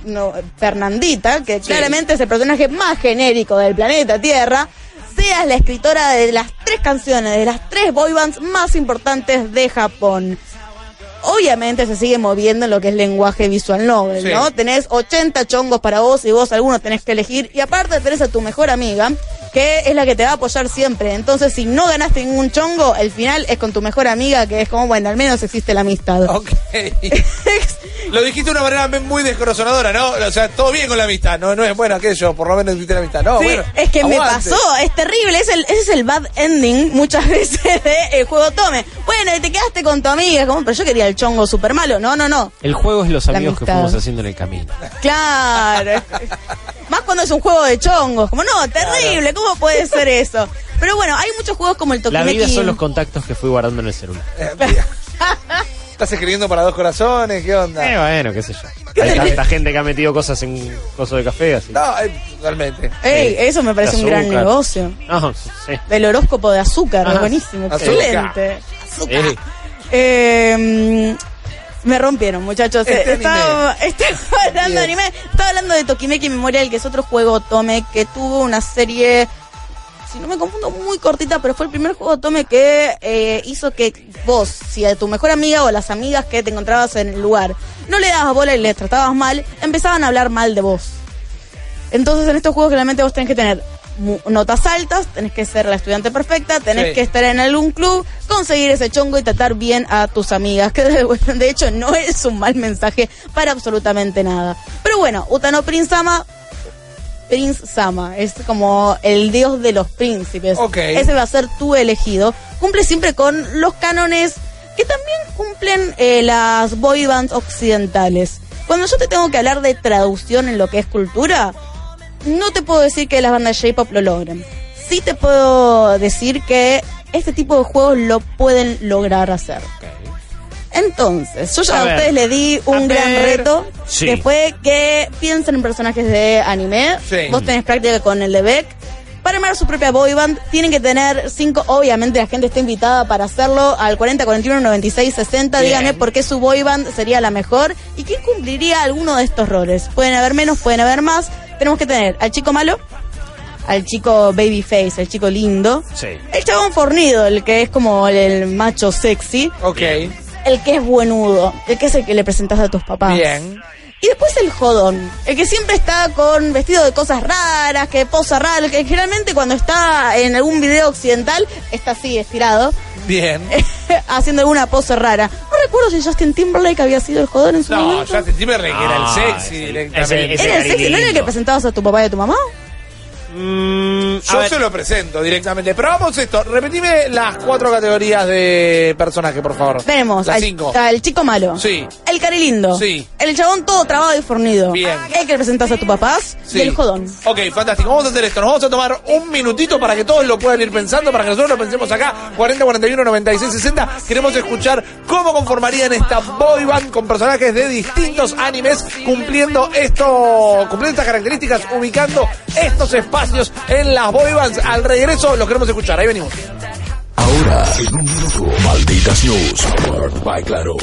no, Fernandita, que claramente es el personaje más genérico del planeta Tierra, seas la escritora de las tres canciones, de las tres boy bands más importantes de Japón. Obviamente se sigue moviendo en lo que es lenguaje visual novel,
Sí.
¿no? Tenés 80 chongos para vos y vos algunos tenés que elegir. Y aparte tenés a tu mejor amiga, que es la que te va a apoyar siempre. Entonces, si no ganaste ningún chongo, el final es con tu mejor amiga, que es como, bueno, al menos existe la amistad.
Ok. Lo dijiste de una manera muy descorazonadora, ¿no? O sea, todo bien con la amistad. No, no es bueno aquello, por lo menos existe la amistad. No,
Sí,
bueno.
es que me pasó, es terrible, es el, ese es el bad ending muchas veces de el juego Tome. Bueno, y te quedaste con tu amiga, como, pero yo quería el chongo super malo. No, no, no.
El juego es los
La
amigos que fuimos haciendo en el camino.
Claro. Más cuando es un juego de chongos. Como, no, terrible, ¿cómo puede ser eso? Pero bueno, hay muchos juegos como el
La
Tokimeki.
vida son los contactos que fui guardando en el celular.
Eh. ¿Estás escribiendo para dos corazones? ¿Qué onda?
Eh, bueno, qué sé yo. Hay tanta gente que ha metido cosas en coso de café, así.
No, eh, totalmente.
Ey, eso me parece un gran negocio.
No, sí.
El horóscopo de azúcar,
Ajá.
buenísimo,
Azúcar.
excelente. Azúcar.
Sí.
Eh, me rompieron, muchachos.
Este
estaba, estaba hablando de anime. Estaba hablando de Tokimeki Memorial, que es otro juego Tome que tuvo una serie. Si no me confundo, muy cortita, pero fue el primer juego Tome que eh, hizo que vos, si a tu mejor amiga o a las amigas que te encontrabas en el lugar no le dabas bola y les tratabas mal, empezaban a hablar mal de vos. Entonces en estos juegos claramente vos tenés que tener notas altas, tenés que ser la estudiante perfecta, tenés
Sí.
que estar en algún club, conseguir ese chongo y tratar bien a tus amigas, que de, hecho no es un mal mensaje para absolutamente nada. Pero bueno, Utano Prince Sama, Prince Sama, es como el dios de los príncipes.
Ok.
Ese va a ser tu elegido. Cumple siempre con los cánones que también cumplen eh, las boy bands occidentales. Cuando yo te tengo que hablar de traducción en lo que es cultura, no te puedo decir que las bandas de J-pop lo logren. Sí te puedo decir que este tipo de juegos lo pueden lograr hacer. Entonces, yo ya
A
a,
ver.
ustedes le di un gran
ver.
reto,
Sí.
que fue que piensen en personajes de anime.
Sí.
Vos tenés práctica con el de Beck. Para armar su propia boy band, tienen que tener cinco. Obviamente, la gente está invitada para hacerlo al 40, 41, 96, 60.
Bien.
Díganme por qué su boy band sería la mejor y quién cumpliría alguno de estos roles. Pueden haber menos, pueden haber más. Tenemos que tener al chico malo, al chico babyface, al chico lindo,
Sí.
el chabón fornido, el que es como el, el macho sexy,
Ok.
el que es buenudo, el que es el que le presentas a tus papás.
Bien.
Y después el jodón, el que siempre está con vestido de cosas raras, que posa raro, que generalmente cuando está en algún video occidental está así estirado,
Bien.
haciendo alguna pose rara. No recuerdo si Justin Timberlake había sido el jodón en su
No,
momento.
Justin Timberlake era el
Ah,
sexy directamente.
ese-
¿Era el sexy? ¿No era el que presentabas a tu papá y a tu mamá?
Mm,
Yo
ver,
se lo presento directamente. Pero vamos esto, repetime las cuatro categorías de personaje, por favor.
Tenemos
Las
al,
cinco.
al chico malo.
Sí.
El carilindo.
Sí.
El chabón todo trabado y fornido.
Bien.
El que presentas a tus papás.
Sí.
Y el jodón.
Ok, fantástico. Vamos a hacer esto. Nos vamos a tomar un minutito para que todos lo puedan ir pensando, para que nosotros lo pensemos acá. 40, 41, 96, 60. Queremos escuchar cómo conformarían esta boy band con personajes de distintos animes, cumpliendo esto, cumpliendo estas características, ubicando estos espacios en las boy bands. Al regreso los queremos escuchar. Ahí venimos.
Ahora, en un minuto, malditas news. By Claro.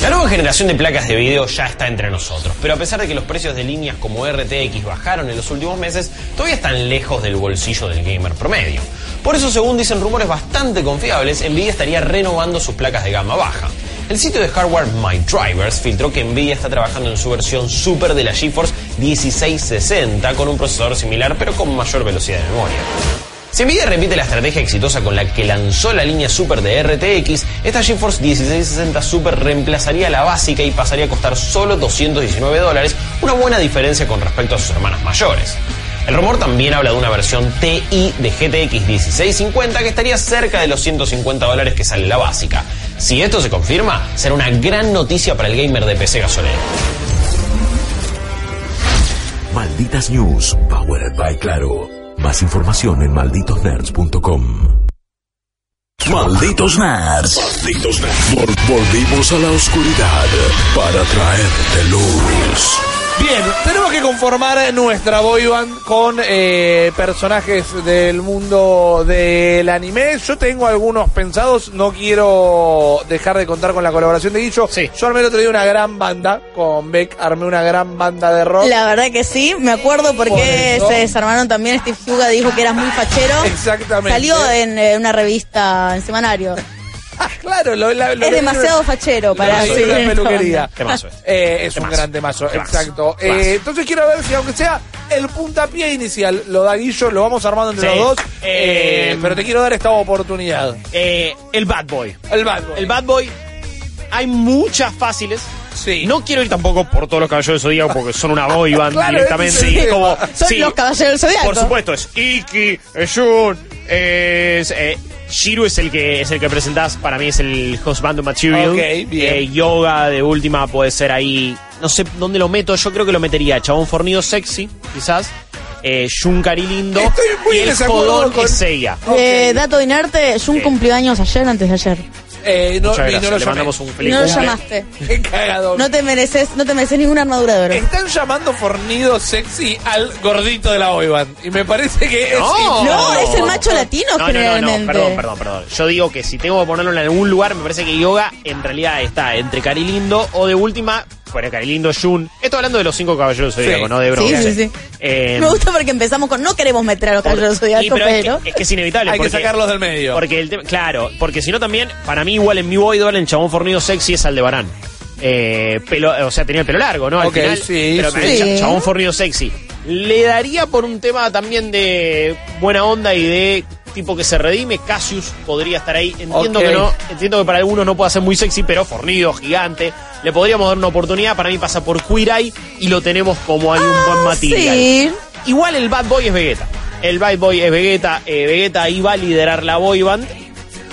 La nueva generación de placas de video ya está entre nosotros, pero a pesar de que los precios de líneas como RTX bajaron en los últimos meses, todavía están lejos del bolsillo del gamer promedio. Por eso, según dicen rumores bastante confiables, Nvidia estaría renovando sus placas de gama baja. El sitio de hardware My Drivers filtró que Nvidia está trabajando en su versión super de la GeForce 1660 con un procesador similar pero con mayor velocidad de memoria. Si Nvidia repite la estrategia exitosa con la que lanzó la línea Super de RTX, esta GeForce 1660 Super reemplazaría la básica y pasaría a costar solo 219 dólares, una buena diferencia con respecto a sus hermanas mayores. El rumor también habla de una versión TI de GTX 1650 que estaría cerca de los 150 dólares que sale la básica. Si esto se confirma, será una gran noticia para el gamer de PC gasolero.
Malditas News, powered by Claro. Más información en malditosnerds.com. Malditos Nerds. Malditos Nerds. Vol- volvimos a la oscuridad para traerte luz.
Bien, tenemos que conformar nuestra boy band con eh, personajes del mundo del anime. Yo tengo algunos pensados, no quiero dejar de contar con la colaboración de Guillo.
Sí.
Yo armé el otro día una gran banda con Beck, armé una gran banda de rock.
La verdad que sí, me acuerdo
Por
porque se desarmaron también. Steve Huga dijo que eras muy fachero.
Exactamente.
Salió en eh, una revista, en semanario.
Claro, lo, la- lo
Es demasiado fachero para seguir
la
en
peluquería.
Temazo este.
Eh, es un gran temazo,
Temazo.
exacto.
Temazo.
Eh, entonces quiero ver si aunque sea el puntapié inicial lo da Guillo, lo vamos armando entre
Sí.
los dos.
Eh,
eh, pero te quiero dar esta oportunidad.
Eh, el Bad Boy.
El Bad Boy.
El Bad Boy, hay muchas fáciles.
Sí.
No quiero ir tampoco por todos los caballeros de Zodíaco porque son una boy band
Claro,
directamente.
es
es
tema.
como,
Son
sí,
los caballeros del zodiaco.
Por supuesto, es Iki, es Jun, es. Eh, Shiru es el que es el que presentás, para mí es el Husband Material.
Ok, bien.
Eh, yoga de última puede ser ahí. No sé dónde lo meto, yo creo que lo metería. Chabón fornido sexy, quizás. Eh, Jun Cari lindo.
Estoy muy
y el jodón
con-
es Seiya.
Eh,
Ok.
dato inerte, Jun cumplió años ayer, antes de ayer.
Eh, no,
Muchas
y no
gracias,
lo
le mandamos un feliz
No lo
cumple.
llamaste.
Qué cagadón.
No te mereces, no te mereces ninguna armadura de oro.
Están llamando fornido sexy al gordito de la band. Y me parece que es.
No.
No, es el macho latino
No, no, no,
generalmente.
no, perdón, perdón, perdón. Yo digo que si tengo que ponerlo en algún lugar, me parece que Yoga en realidad está entre Cari Lindo o de última, bueno, Lindo, Jun. Esto hablando de los cinco caballeros
Sí.
zodíacos, ¿no? De
Sí,
bronce.
sí, sí.
Eh,
Me gusta porque empezamos con no queremos meter a los caballeros
y,
zodiacos,
pero es que, es que es inevitable.
Hay que sacarlos del medio.
Porque el tema, claro, porque si no también, para mí igual en mi boy en Chabón Fornido Sexy es Aldebarán. Eh, pelo, o sea, tenía el pelo largo, ¿no? Al
Ok,
final,
sí,
pero
sí.
Sí.
Chabón Fornido Sexy. Le daría por un tema también de buena onda y de tipo que se redime. Cassius podría estar ahí. Entiendo que no, entiendo que para algunos no pueda ser muy sexy, pero fornido, gigante. Le podríamos dar una oportunidad. Para mí pasa por Queer Eye y lo tenemos como hay un buen material.
Sí.
Igual el Bad Boy es Vegeta. El Bad Boy es Vegeta. Eh, Vegeta ahí va a liderar la boy band.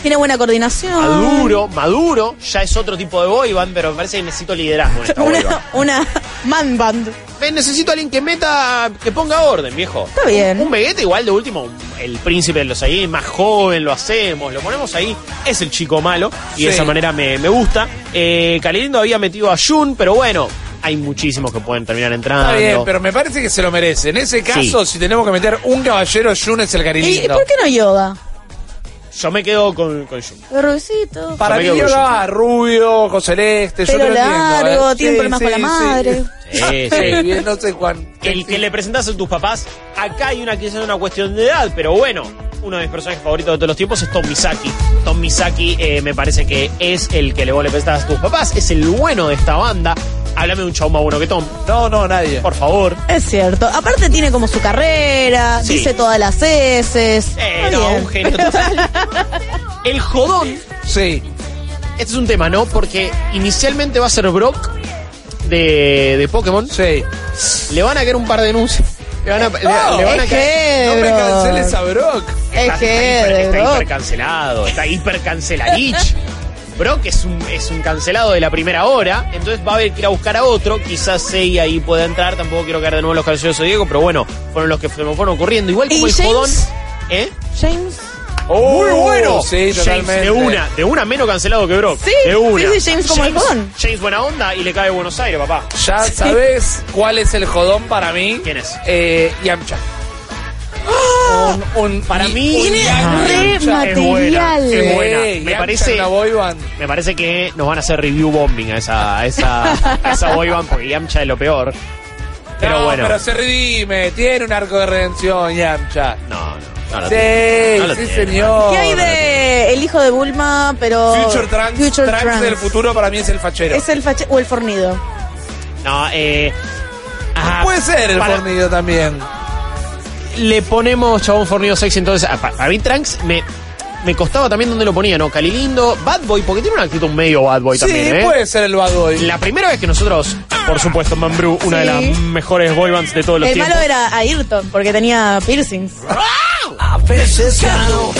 Tiene buena coordinación.
Maduro, Maduro, ya es otro tipo de boy band, pero me parece que necesito liderazgo en esta boy band.
Una, una man band.
Necesito a alguien que meta, que ponga orden, viejo.
Está bien.
Un, un Vegeta igual de último, el príncipe de los Saiyajin, más joven, lo hacemos, lo ponemos ahí, es el chico malo, y de esa manera me, me gusta. Eh, Calirindo había metido a Jun, pero bueno, hay muchísimos que pueden terminar entrando.
Está bien, pero me parece que se lo merece. En ese caso, si tenemos que meter un caballero, Jun es el
¿Y
carilindo.
por qué no yoga?
Yo me quedo con, con Jun.
Rubicito.
Para
Yo
mí
con
Yoga, rubio, ojo celeste, yo
Pelo
te lo entiendo.
largo,
¿eh?
tiene
Sí,
problemas
sí,
con la
sí.
madre.
Sí,
Sí,
sí.
bien, no sé cuán.
El que le presentas a tus papás, acá hay una quizás una cuestión de edad, pero bueno, uno de mis personajes favoritos de todos los tiempos es Tom Misaki. Tom Misaki eh, me parece que es el que le vos le presentas a tus papás, es el bueno de esta banda. Háblame de un chavo más bueno que Tom,
No, no, nadie.
por favor.
Es cierto. Aparte tiene como su carrera,
Sí.
dice todas las S.
Eh, no, un genio total. El jodón,
Sí.
este es un tema, ¿no? Porque inicialmente va a ser Brock de, de Pokémon.
Sí.
Le van a caer un par de denuncias. Le van a, le-
No,
le van a caer.
No me canceles a Brock.
Es
Está-
que,
está, hiper, está hiper cancelado, está hiper canceladich. Brock es un, es un cancelado de la primera hora, entonces va a haber que ir a buscar a otro. Quizás Sei ahí pueda entrar, tampoco quiero caer de nuevo en los caballeros de Diego, pero bueno, fueron los que se me fueron ocurriendo. Igual como
¿Y
el
James?
jodón. ¿Eh?
James.
Muy bueno.
Sí,
James
totalmente.
de una, de una menos cancelado que Brock.
Sí,
de una.
sí, sí, James como el jodón.
James buena onda y le cae Buenos Aires, papá.
Ya sabes cuál es el jodón para mí.
¿Quién es?
Eh, Yamcha. Un- un-
Para mí-
un
Tiene re
es buena,
material.
es buena.
Sí,
Me parece-. Me que nos van a hacer review bombing a esa, a esa, a esa boy band porque Yamcha es lo peor. Pero
no,
bueno.
pero se redime, tiene un arco de redención, Yamcha.
No, no. No lo
Sí.
No
sí,
tiene.
señor.
¿Qué hay de el hijo de Bulma, pero...
Future Trunks,
Future
Trunks
Trunks.
del futuro para mí es el fachero.
¿Es el fache o el fornido?
No, eh. ah,
Puede ser el
para-
fornido también.
Le ponemos chabón fornido sexy, entonces. A, a mí Trunks me. Me costaba también donde lo ponía, ¿no? Cali lindo, Bad Boy, porque tiene una actitud medio Bad Boy
Sí,
también, ¿eh?
puede ser el bad boy.
La primera vez que nosotros, por supuesto, Mambrú, una de las mejores boy bands de todos los
El
tiempos.
malo era Ayrton, porque tenía piercings.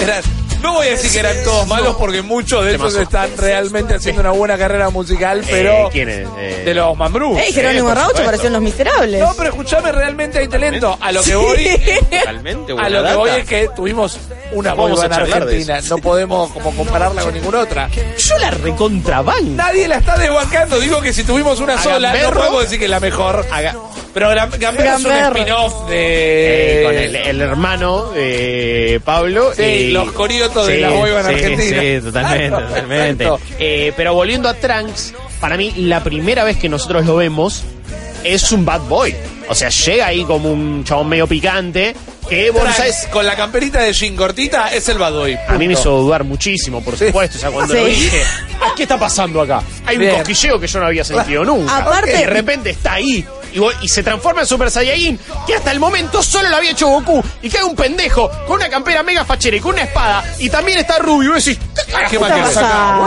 Eran- no voy a decir que eran todos malos porque muchos de ellos están realmente haciendo una buena carrera musical, pero
Eh, ¿Quién es? Eh,
de los Mambrú.
¡Ey, Jerónimo
por
Raucho!
supuesto.
Parecían los miserables.
No, pero escuchame, realmente hay talento. A lo que voy,
Totalmente
a lo que voy es que tuvimos una
Vamos
boy
a
band
charlar de
argentina. No podemos como compararla con ninguna otra.
Yo la recontrabanco.
Nadie la está desbancando. Digo que si tuvimos una
A
sola, no
Gamberro.
podemos decir que es la mejor.
Haga-
Pero Gam- Gamberro es un
Gamberro.
spin-off
Eh,
de...
con el, el hermano de Pablo.
Sí,
y-
los de la
sí,
argentina.
Sí, totalmente,
Claro,
totalmente. Eh, pero volviendo a Trunks, para mí la primera vez que nosotros lo vemos es un bad boy. O sea, llega ahí como un chabón medio picante. Que vos sabés-
con la camperita de jean cortita es el bad boy.
A mí me hizo dudar muchísimo, por
Sí.
supuesto. O sea, cuando
Sí.
lo dije, "Ah, ¿qué está pasando acá? Hay un cosquilleo que yo no había sentido nunca.
Aparte-
Y de repente está ahí y, y se transforma en Super Saiyajin, que hasta el momento solo lo había hecho Goku. Y cae un pendejo con una campera mega fachera y con una espada. Y también está Rubio. Y decís, ¿qué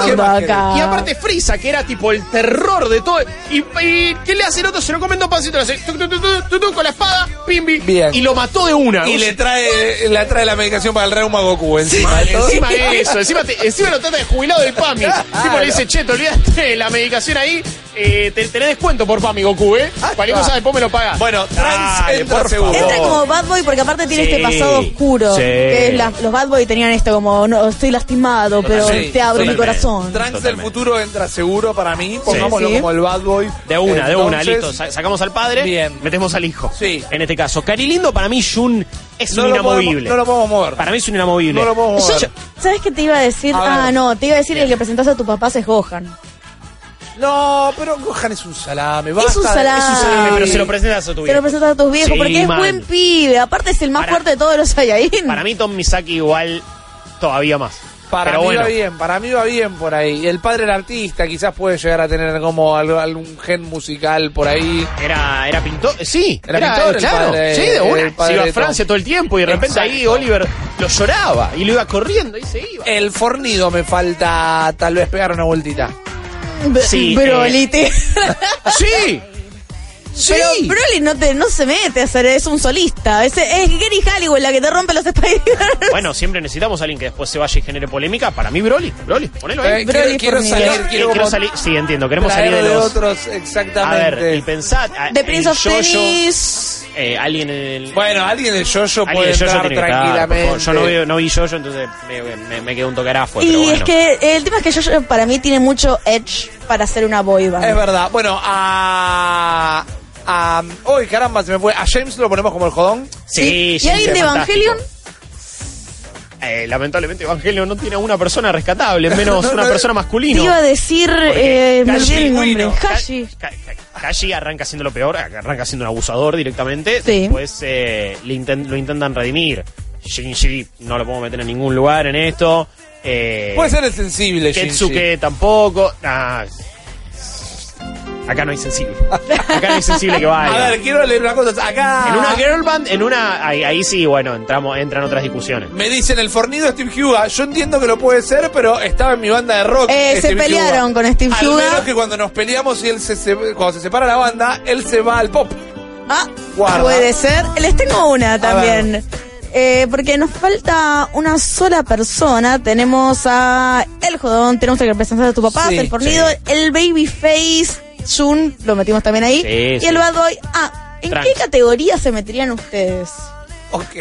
¿Qué
acá?
Y aparte Frieza, que era tipo el terror de todo. Y, y ¿qué le hace el otro? Se lo comen dos pancitos, le hace tuc, tuc, tuc, tuc, tuc, tuc, con la espada, pimbi.
Bien.
Y lo mató de una.
Y le trae, le trae la medicación para el reuma a Goku encima. de todo.
Encima de eso, encima, te- encima lo trata de jubilado del PAMI. Tipo le dice, che, te olvidaste de la medicación ahí, eh, te, tenés descuento por PAMI, Goku, ¿eh? Cualquier cosa después me lo pagas.
Bueno, Trunks
Dale,
entra
por
seguro.
Entra como bad boy porque aparte tiene
Sí,
este pasado oscuro.
sí.
Que es la- los bad boy tenían esto como, no, estoy lastimado, pero
Sí,
te abro mi
totalmente.
corazón.
Trunks del
Totalmente.
futuro entra seguro para mí. Pongámoslo
Sí.
como el bad boy.
De una, de una,
Entonces,
listo. Sa- Sacamos al padre,
Bien.
metemos al hijo.
Sí.
En este caso. Carilindo, para mí, Jun es
No
un
lo,
inamovible.
podemos, no lo podemos mover.
Para mí es un inamovible.
No lo podemos mover.
Yo-
¿Sabes qué te iba a decir?
A ver.
ah, no, te iba a decir el que presentaste a tu papá es Gohan.
No, pero Gohan es un salame.
Es
basta
un
de-
salame.
Es un salame, pero se lo presentas a tu
Se
vida.
lo presentas a tus viejos
Sí,
porque es buen pibe. Aparte es el más
Para-
fuerte de todos los Saiyajin.
Para mí, Tom Misaki igual todavía más.
Para
pero
mí
bueno.
va bien, para mí va bien por ahí. El padre era artista, quizás puede llegar a tener como algo- algún gen musical por ahí.
Era, era pintor, sí,
Era pintor el
claro,
padre-
sí, de una.
el padre
se iba
de
a Francia
Tom.
todo el tiempo y de repente ahí
Exacto.
Oliver lo lloraba y lo iba corriendo y se iba.
El fornido me falta tal vez pegar una vueltita.
Sí,
Broly, te-
Sí, sí.
Pero Broly no, te, no se mete a hacer, es un solista. Es, es Gary Halliwell la que te rompe los Spider.
Bueno, siempre necesitamos a alguien que después se vaya y genere polémica. Para mí, Broly, Broly, ponelo ahí.
Eh,
Broly
quiero, salir,
Quiero,
quiero,
quiero
como
salir, sí, entiendo, queremos salir de los...
otros,
A
exactamente.
ver, y pensad... a-
The Prince of
yo-yo,
Tennis.
eh, alguien en el...
Bueno, alguien de Jojo
alguien
puede
de yo-yo
entrar
tiene que estar, por
tranquilamente.
Yo no, veo, no vi yo-yo, entonces me, me, me quedé un toque afuera,
Y
pero bueno.
es que el tema es que yo para mí tiene mucho edge para hacer una boy band.
Es verdad. Bueno, a... a Uy, caramba, se me fue. A James lo ponemos como el jodón.
Sí,
¿Y alguien de. Evangelion?
Eh, lamentablemente Evangelio no tiene a una persona rescatable, menos
No,
una persona
Te
masculina.
iba a decir, eh, me olvidé el nombre.
Pingüino.
Hashi.
Kashi arranca siendo lo peor, arranca siendo un abusador directamente.
Sí.
Después eh, le inten- lo intentan redimir. Shinji no lo podemos meter en ningún lugar en esto. Eh,
Puede ser el sensible, Shinji.
Ketsuke tampoco. Ah, acá no hay sensible. Acá no hay sensible que vaya.
A ver, quiero leer una cosa. Acá...
en una girl band, en una. Ahí, ahí sí, bueno, entramos, entran otras discusiones.
Me dicen el fornido Steve Huga. Yo entiendo que lo puede ser, pero estaba en mi banda de rock.
Eh, se
Steve
pelearon
Huga.
con Steve
Al
Huga.
menos que cuando nos peleamos y él se, se- cuando se separa la banda, él se va al pop.
Ah,
Guarda.
puede ser. Les tengo una también. Eh, porque nos falta una sola persona. Tenemos a El Jodón, tenemos el representante de tu papá,
Sí,
el fornido,
sí.
el Babyface, Jun, lo metimos también ahí.
Sí,
y
sí.
el Bad Boy. Ah, ¿en qué categoría se meterían ustedes?
Ok.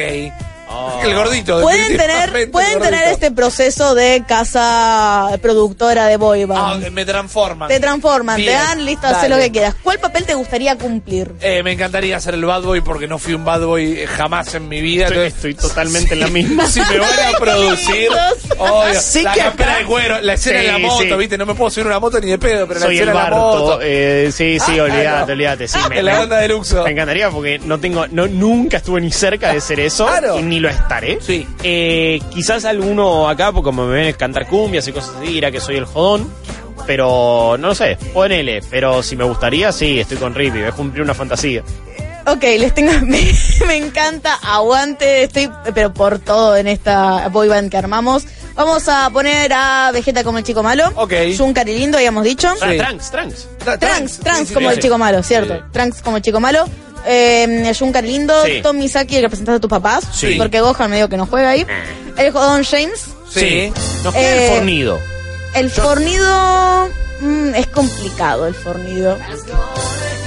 Oh.
El gordito.
Pueden tener, pueden tener este proceso de casa productora de boy
Ah,
band.
me transforman.
te transforman, te dan listo, hacer
dale.
lo que quieras. ¿Cuál papel te gustaría cumplir?
Eh, me encantaría ser el bad boy porque no fui un bad boy eh, jamás en mi vida.
Estoy,
entonces-
estoy totalmente en la misma.
si me van a producir, obvio,
Sí
la
que
campera
acá-
de cuero, la escena
Sí,
en la moto,
sí.
¿viste? No me puedo subir a una moto ni de pedo, pero
Soy
la
el
escena en la moto.
Eh, sí, sí,
Ah,
olvídate,
no.
olvídate. Sí, me,
en la banda de Luxo.
me encantaría porque no tengo, no, nunca estuve ni cerca de ser eso.
Claro.
Y ni lo estaré.
Sí.
Eh, quizás alguno acá, porque como me ven cantar cumbias y cosas así, dirá que soy el jodón. Pero no lo sé, ponele. Pero si me gustaría, sí, estoy con Rippy, es cumplir una fantasía.
Ok, les tengo. Me, me encanta, aguante, estoy, pero por todo en esta boy band que armamos. Vamos a poner a Vegeta como el chico malo.
Ok.
Jun Lindo, habíamos dicho.
Ah,
Sí.
Trunks, Trunks.
Trunks, Trunks
sí, sí,
como
sí.
el chico malo, ¿cierto?
Sí.
Trunks como el chico malo. Eh, Jun Lindo,
Sí.
Tom Misaki, el representante de tus papás.
Sí.
Porque Gohan medio que no juega ahí. El jodón James.
Sí.
Nos queda
Eh,
el fornido.
El fornido. mm, es complicado el fornido.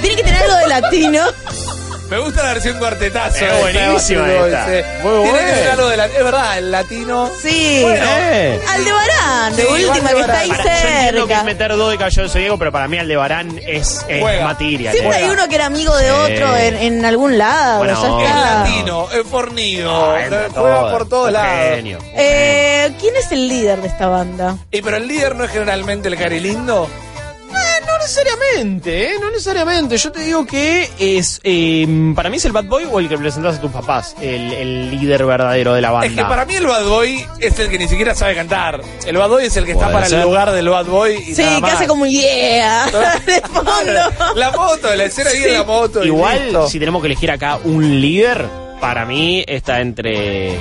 Tiene que tener algo de latino.
Me gusta la versión cuartetazo.
Es
de
buenísima esta.
eh.
Muy
Tiene que
buena.
ser algo de la- Es verdad, el latino.
Sí.
Eh.
Aldebarán, de
Sí,
última, que está ahí
Aldebarán.
Para- yo entiendo que es
cerca.
meter dos de Caballero de Zodíaco, pero para mí Aldebarán es, es
Juega.
Siempre hay uno que era amigo de
Sí.
otro en, en algún lado.
Bueno,
ya
Es
está.
latino, es fornido.
Ah, entra
juega
todo.
por todos
Un
lados.
genio.
Eh, ¿Quién es el líder de esta banda?
Y pero el líder no es generalmente el cari lindo.
No necesariamente, ¿eh? No necesariamente. Yo te digo que es. eh, para mí es el bad boy o el que presentas a tus papás, el, el líder verdadero de la banda.
Es que para mí el bad boy es el que ni siquiera sabe cantar. El bad boy es el que está para
ser.
el lugar del bad boy. Y
Sí,
nada
que
más.
hace como un yeah de fondo.
La moto, la escena ahí en la moto.
Igual, si tenemos que elegir acá un líder, para mí está entre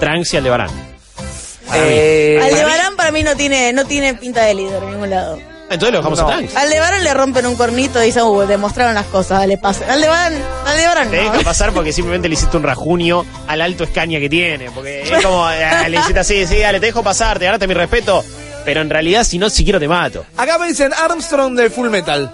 Trunks y Aldebarán. Para.
Eh,
Aldebarán para mí no tiene, no tiene pinta de líder en ningún lado.
Entonces lo dejamos
no.
a Trunks.
Aldebarán le rompen un cornito y dicen, uh, demostraron las cosas, dale, pasen. Aldebarán, Aldebarán
Te
no.
deja pasar porque simplemente le hiciste un rajunio al alto escaña que tiene. Porque es como, eh, le hiciste así, sí, dale, te dejo pasar, te ganaste mi respeto. Pero en realidad, si no, siquiera te mato.
Acá me dicen Armstrong de Full Metal.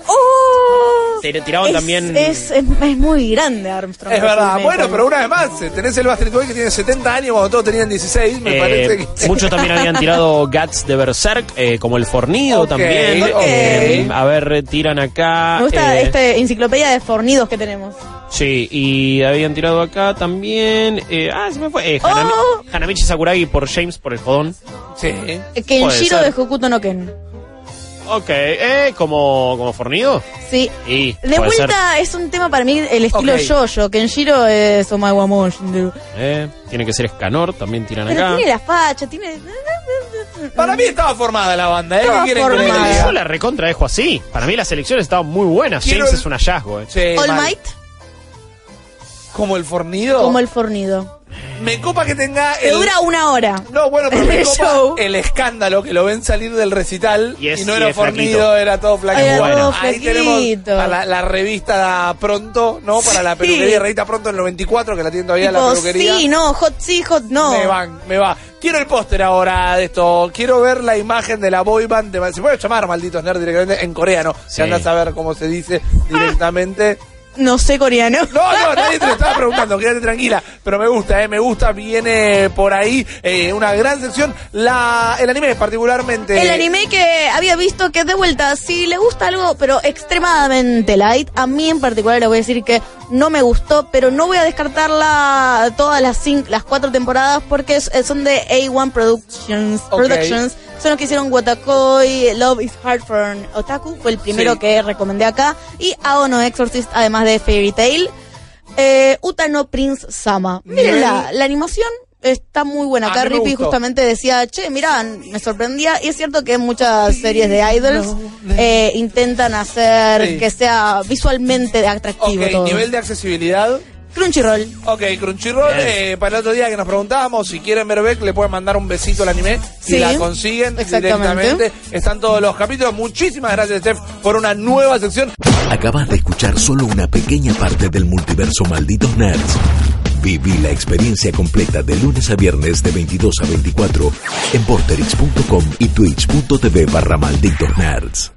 Te tiraban
es,
también.
Es, es, es muy grande Armstrong.
Es verdad. Bueno, pero una vez más, eh, tenés el Bastard Boy que tiene 70 años cuando todos tenían 16. Me
Eh,
parece que.
Muchos también habían tirado Guts de Berserk, eh, como el fornido
Ok,
también.
ok.
Eh, a ver, tiran acá.
Me gusta
eh,
esta enciclopedia de fornidos que tenemos.
Sí, y habían tirado acá también. eh, ah, se me fue. Eh, Hanami-
Oh.
Hanamichi Sakuragi por James por el jodón.
Sí.
Kenshiro de Hokuto no Ken.
Ok, eh, como, como fornido.
Sí.
Y
De
ser.
vuelta es un tema para mí el estilo
Ok.
yo-yo. Kenshiro es Moshinderu.
Eh, tiene que ser Scanor, también tiran
Pero
acá.
tiene la facha, tiene...
Para mí estaba formada la banda, ¿eh?
Estaba
¿Qué quieren que les
formada.
Yo la recontra dejo así. Para mí las elecciones estaban muy buenas.
Quiero
James
el-
es un hallazgo, eh.
Sí,
All
mal.
Might
Como el fornido.
como el fornido.
Me copa que tenga
Que
el.
dura una hora.
No, bueno, pero me
el
copa
show.
el escándalo que lo ven salir del recital
Y
no
y
era
flaquito.
fornido, era todo flaquito. Bueno,
todo
ahí tenemos a la, la revista Pronto, ¿no? Para la
Sí.
peluquería, revista Pronto en el 94, que la tiene todavía la
Tipo,
peluquería.
sí, no, hot sí, hot no.
Me van, me va. Quiero el póster ahora de esto. Quiero ver la imagen de la boy band. De, se puede llamar malditos nerds directamente en coreano.
Sí.
Se anda a saber cómo se dice directamente.
No sé coreano.
No, no, nadie te lo estaba preguntando, quédate tranquila. Pero me gusta, eh, me gusta, viene por ahí eh, una gran sección. La, el anime particularmente.
El anime que había visto que de vuelta, si le gusta algo, pero extremadamente light, a mí en particular le voy a decir que no me gustó, pero no voy a descartarla todas las cinco, las cuatro temporadas porque es- son de A1 Productions. Productions. Son los que hicieron Watakoi, Love is Hard for an Otaku, fue el primero
Sí.
que recomendé acá, y Aono Exorcist, además de Fairy Tail. Eh, Utano Prince Sama. Miren la, la animación está muy buena. Acá Rippy justamente decía, che, mirá, me sorprendía. Y es cierto que muchas series de idols eh, intentan hacer
Sí.
que sea visualmente atractivo
Ok,
todo.
nivel de accesibilidad.
Crunchyroll.
Ok, Crunchyroll, eh, para el otro día que nos preguntábamos, si quieren ver Beck, le pueden mandar un besito al anime
Sí,
y la consiguen directamente. Están todos los capítulos. Muchísimas gracias, Steph, por una nueva sección.
Acabas de escuchar solo una pequeña parte del multiverso Malditos Nerds. Viví la experiencia completa de lunes a viernes de 22 a 24 en porterix.com y twitch.tv barra Malditos Nerds.